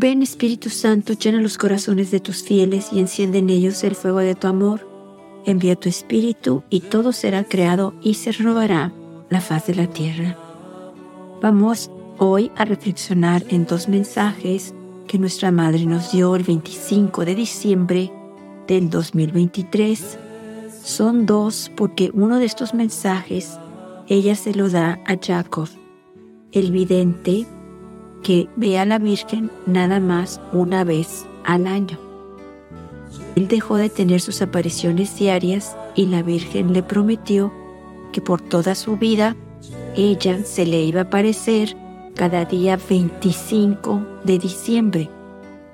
Ven Espíritu Santo, llena los corazones de tus fieles y enciende en ellos el fuego de tu amor. Envía tu Espíritu y todo será creado y se renovará la faz de la tierra. Vamos hoy a reflexionar en dos mensajes que nuestra Madre nos dio el 25 de diciembre del 2023. Son dos porque uno de estos mensajes ella se lo da a Jacob, el vidente que ve a la Virgen nada más una vez al año. Él dejó de tener sus apariciones diarias y la Virgen le prometió que por toda su vida ella se le iba a aparecer cada día 25 de diciembre.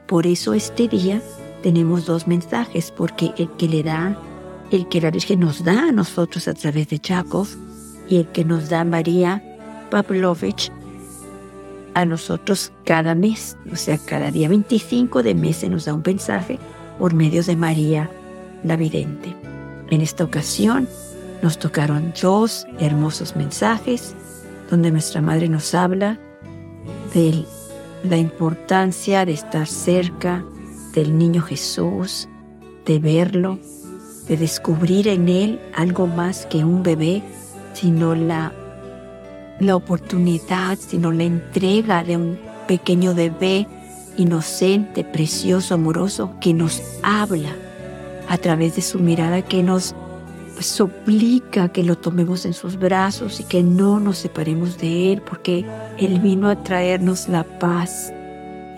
Por eso este día tenemos dos mensajes, porque el que le da, el que la Virgen nos da a nosotros a través de Jacob y el que nos da María Pavlovich a nosotros cada mes, o sea, cada día 25 de mes se nos da un mensaje por medio de María la Vidente. En esta ocasión nos tocaron dos hermosos mensajes donde nuestra Madre nos habla de la importancia de estar cerca del niño Jesús, de verlo, de descubrir en él algo más que un bebé, sino la la oportunidad, sino la entrega de un pequeño bebé inocente, precioso, amoroso, que nos habla a través de su mirada, que nos suplica que lo tomemos en sus brazos y que no nos separemos de Él, porque Él vino a traernos la paz,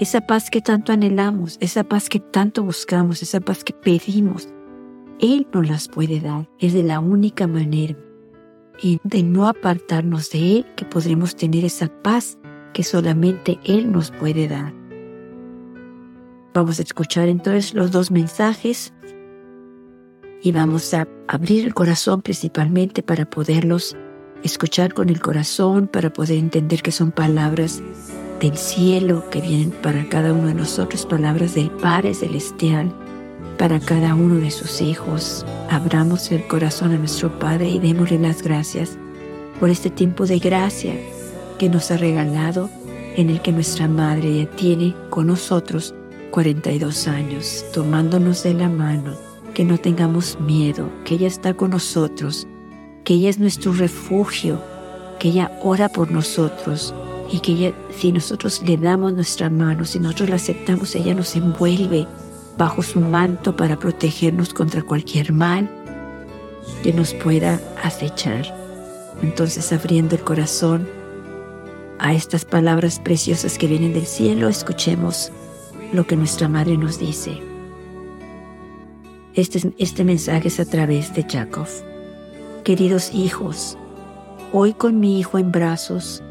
esa paz que tanto anhelamos, esa paz que tanto buscamos, esa paz que pedimos. Él nos las puede dar, es de la única manera y de no apartarnos de Él, que podremos tener esa paz que solamente Él nos puede dar. Vamos a escuchar entonces los dos mensajes y vamos a abrir el corazón principalmente para poderlos escuchar con el corazón, para poder entender que son palabras del cielo que vienen para cada uno de nosotros, palabras del Padre Celestial para cada uno de sus hijos. Abramos el corazón a nuestro Padre y démosle las gracias por este tiempo de gracia que nos ha regalado en el que nuestra Madre ya tiene con nosotros 42 años, tomándonos de la mano, que no tengamos miedo, que ella está con nosotros, que ella es nuestro refugio, que ella ora por nosotros y que ella, si nosotros le damos nuestra mano, si nosotros la aceptamos, ella nos envuelve bajo su manto para protegernos contra cualquier mal que nos pueda acechar. Entonces abriendo el corazón a estas palabras preciosas que vienen del cielo, escuchemos lo que nuestra Madre nos dice. Este, este mensaje es a través de Jacob. Queridos hijos, hoy con mi hijo en brazos,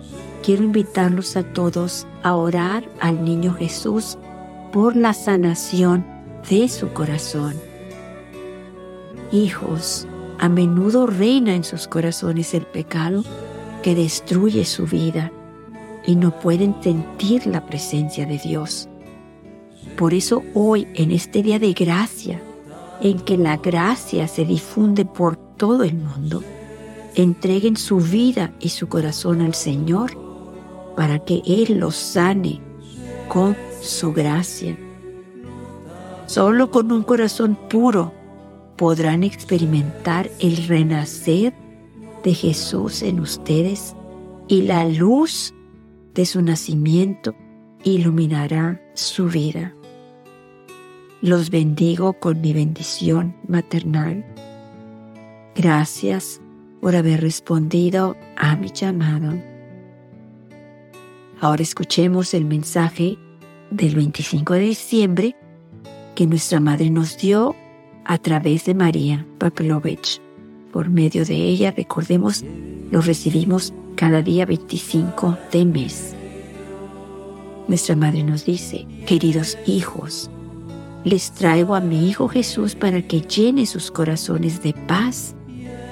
quiero invitarlos a todos a orar al niño Jesús por la sanación de su corazón. Hijos, a menudo reina en sus corazones el pecado que destruye su vida y no pueden sentir la presencia de Dios. Por eso hoy, en este día de gracia, en que la gracia se difunde por todo el mundo, entreguen su vida y su corazón al Señor para que Él los sane con su gracia Solo con un corazón puro podrán experimentar el renacer de Jesús en ustedes y la luz de su nacimiento iluminará su vida. Los bendigo con mi bendición maternal. Gracias por haber respondido a mi llamado. Ahora escuchemos el mensaje del 25 de diciembre que nuestra Madre nos dio a través de María Pavlovich. Por medio de ella, recordemos, lo recibimos cada día 25 de mes. Nuestra Madre nos dice, queridos hijos, les traigo a mi Hijo Jesús para que llene sus corazones de paz,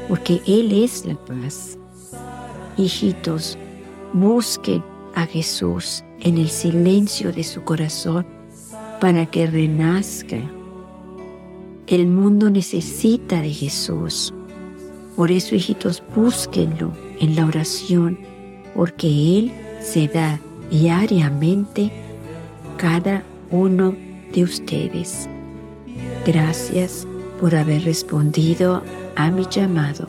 porque Él es la paz. Hijitos, busquen a Jesús en el silencio de su corazón para que renazca. El mundo necesita de Jesús. Por eso, hijitos, búsquenlo en la oración, porque Él se da diariamente cada uno de ustedes. Gracias por haber respondido a mi llamado.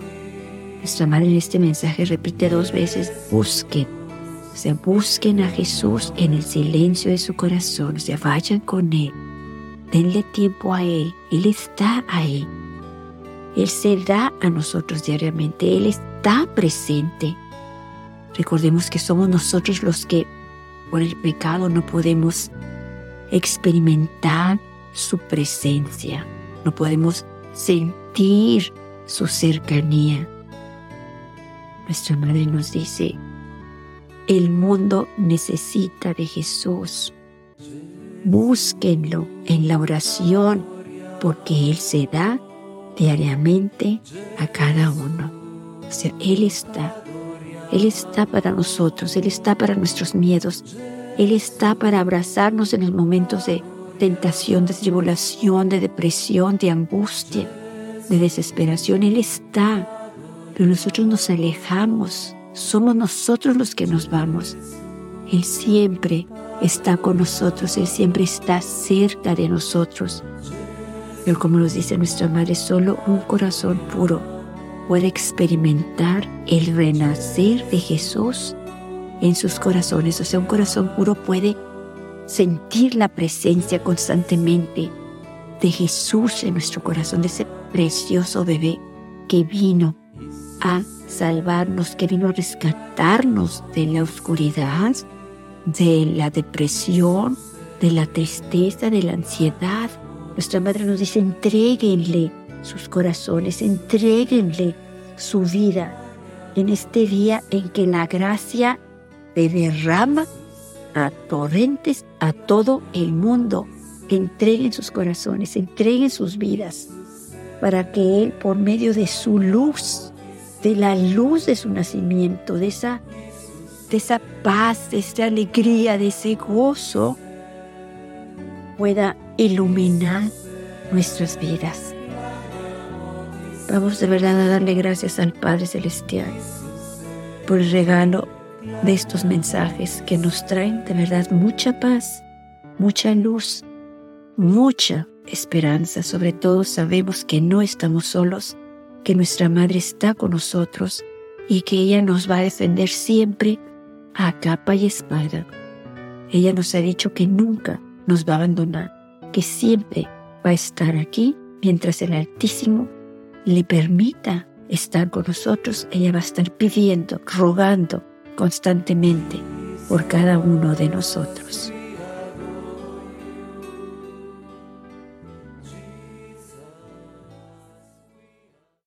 Nuestra madre en este mensaje repite dos veces, busquen. O sea, busquen a Jesús en el silencio de su corazón. O sea, vayan con Él. Denle tiempo a Él. Él está ahí. Él se da a nosotros diariamente. Él está presente. Recordemos que somos nosotros los que por el pecado no podemos experimentar su presencia, no podemos sentir su cercanía. Nuestra madre nos dice, el mundo necesita de Jesús. Búsquenlo en la oración porque Él se da diariamente a cada uno. O sea, Él está. Él está para nosotros, Él está para nuestros miedos, Él está para abrazarnos en los momentos de tentación, de tribulación, de depresión, de angustia, de desesperación. Él está, pero nosotros nos alejamos. Somos nosotros los que nos vamos. Él siempre está con nosotros, Él siempre está cerca de nosotros. Pero como nos dice nuestra Madre, solo un corazón puro puede experimentar el renacer de Jesús en sus corazones. O sea, un corazón puro puede sentir la presencia constantemente de Jesús en nuestro corazón, de ese precioso bebé que vino a salvarnos, que vino a rescatarnos de la oscuridad, de la depresión, de la tristeza, de la ansiedad. Nuestra madre nos dice, entreguenle sus corazones, entreguenle su vida en este día en que la gracia te derrama a torrentes a todo el mundo. Entreguen sus corazones, entreguen sus vidas, para que Él, por medio de su luz, de la luz de su nacimiento, de esa, de esa paz, de esa alegría, de ese gozo, pueda iluminar nuestras vidas. Vamos de verdad a darle gracias al Padre Celestial por el regalo de estos mensajes que nos traen de verdad mucha paz, mucha luz, mucha esperanza. Sobre todo sabemos que no estamos solos, que nuestra Madre está con nosotros y que ella nos va a defender siempre a capa y espada. Ella nos ha dicho que nunca nos va a abandonar, que siempre va a estar aquí mientras el Altísimo le permita estar con nosotros. Ella va a estar pidiendo, rogando constantemente por cada uno de nosotros.